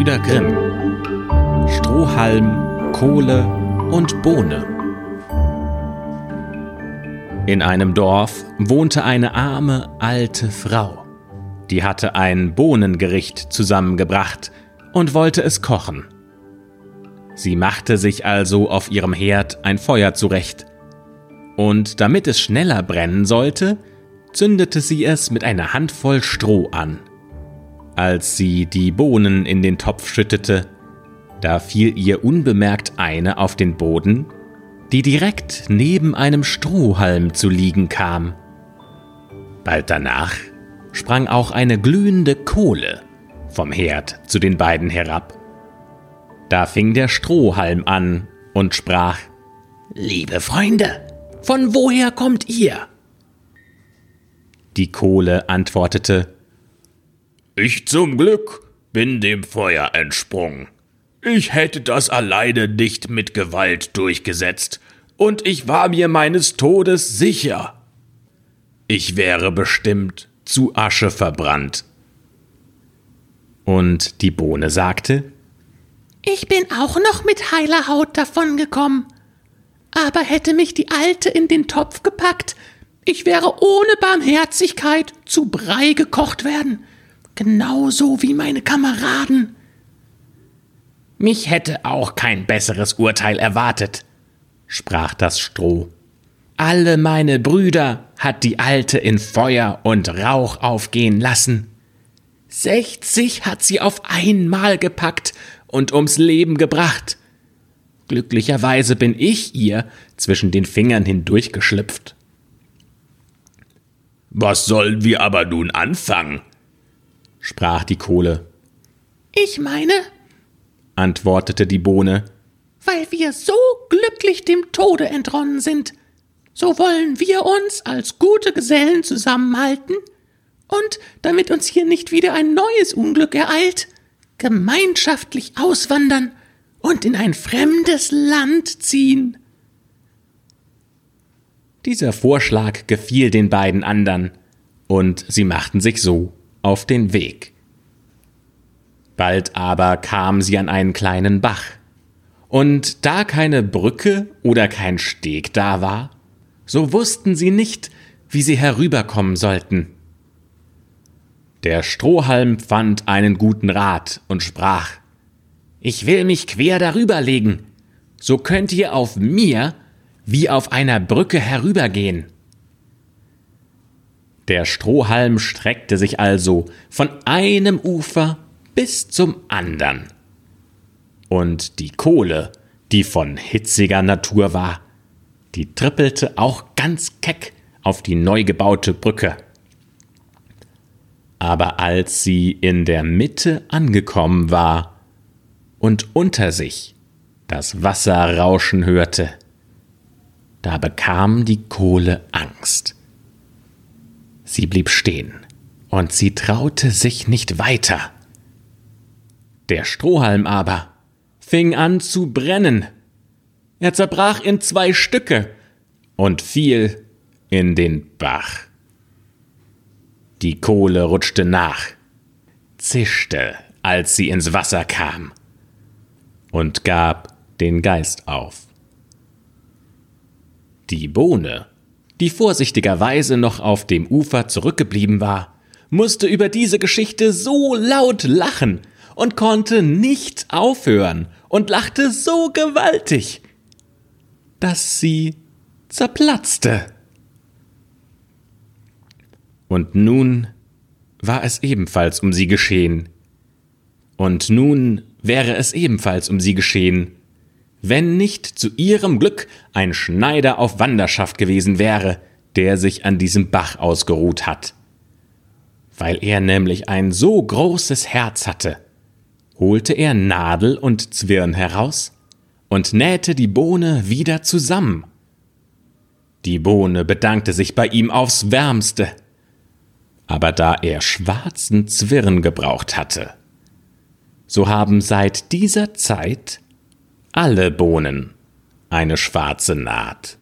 Gebrüder Grimm. Strohhalm, Kohle und Bohne. In einem Dorf wohnte eine arme alte Frau. Die hatte ein Bohnengericht zusammengebracht und wollte es kochen. Sie machte sich also auf ihrem Herd ein Feuer zurecht. Und damit es schneller brennen sollte, zündete sie es mit einer Handvoll Stroh an. Als sie die Bohnen in den Topf schüttete, da fiel ihr unbemerkt eine auf den Boden, die direkt neben einem Strohhalm zu liegen kam. Bald danach sprang auch eine glühende Kohle vom Herd zu den beiden herab. Da fing der Strohhalm an und sprach Liebe Freunde, von woher kommt ihr? Die Kohle antwortete Ich zum Glück bin dem Feuer entsprungen. Ich hätte das alleine nicht mit Gewalt durchgesetzt, und ich war mir meines Todes sicher. Ich wäre bestimmt zu Asche verbrannt. Und die Bohne sagte Ich bin auch noch mit heiler Haut davongekommen. Aber hätte mich die Alte in den Topf gepackt, ich wäre ohne Barmherzigkeit zu Brei gekocht werden, genauso wie meine Kameraden. Mich hätte auch kein besseres Urteil erwartet, sprach das Stroh. Alle meine Brüder hat die Alte in Feuer und Rauch aufgehen lassen. Sechzig hat sie auf einmal gepackt und ums Leben gebracht. Glücklicherweise bin ich ihr zwischen den Fingern hindurchgeschlüpft. Was sollen wir aber nun anfangen? Sprach die Kohle. Ich meine, antwortete die Bohne, weil wir so glücklich dem Tode entronnen sind, so wollen wir uns als gute Gesellen zusammenhalten und, damit uns hier nicht wieder ein neues Unglück ereilt, gemeinschaftlich auswandern und in ein fremdes Land ziehen. Dieser Vorschlag gefiel den beiden andern, und sie machten sich so auf den Weg. Bald aber kamen sie an einen kleinen Bach, und da keine Brücke oder kein Steg da war, so wussten sie nicht, wie sie herüberkommen sollten. Der Strohhalm fand einen guten Rat und sprach Ich will mich quer darüber legen, so könnt ihr auf mir wie auf einer Brücke herübergehen. Der Strohhalm streckte sich also von einem Ufer bis zum andern. Und die Kohle, die von hitziger Natur war, die trippelte auch ganz keck auf die neu gebaute Brücke. Aber als sie in der Mitte angekommen war und unter sich das Wasser rauschen hörte, da bekam die Kohle Angst. Sie blieb stehen, und sie traute sich nicht weiter. Der Strohhalm aber fing an zu brennen. Er zerbrach in zwei Stücke und fiel in den Bach. Die Kohle rutschte nach, zischte, als sie ins Wasser kam, und gab den Geist auf. Die Bohne, die vorsichtigerweise noch auf dem Ufer zurückgeblieben war, musste über diese Geschichte so laut lachen und konnte nicht aufhören und lachte so gewaltig, dass sie zerplatzte. Und nun war es ebenfalls um sie geschehen. Und nun wäre es ebenfalls um sie geschehen, wenn nicht zu ihrem Glück ein Schneider auf Wanderschaft gewesen wäre, der sich an diesem Bach ausgeruht hat. Weil er nämlich ein so großes Herz hatte, holte er Nadel und Zwirn heraus und nähte die Bohne wieder zusammen. Die Bohne bedankte sich bei ihm aufs wärmste, aber da er schwarzen Zwirn gebraucht hatte, so haben seit dieser Zeit alle Bohnen eine schwarze Naht.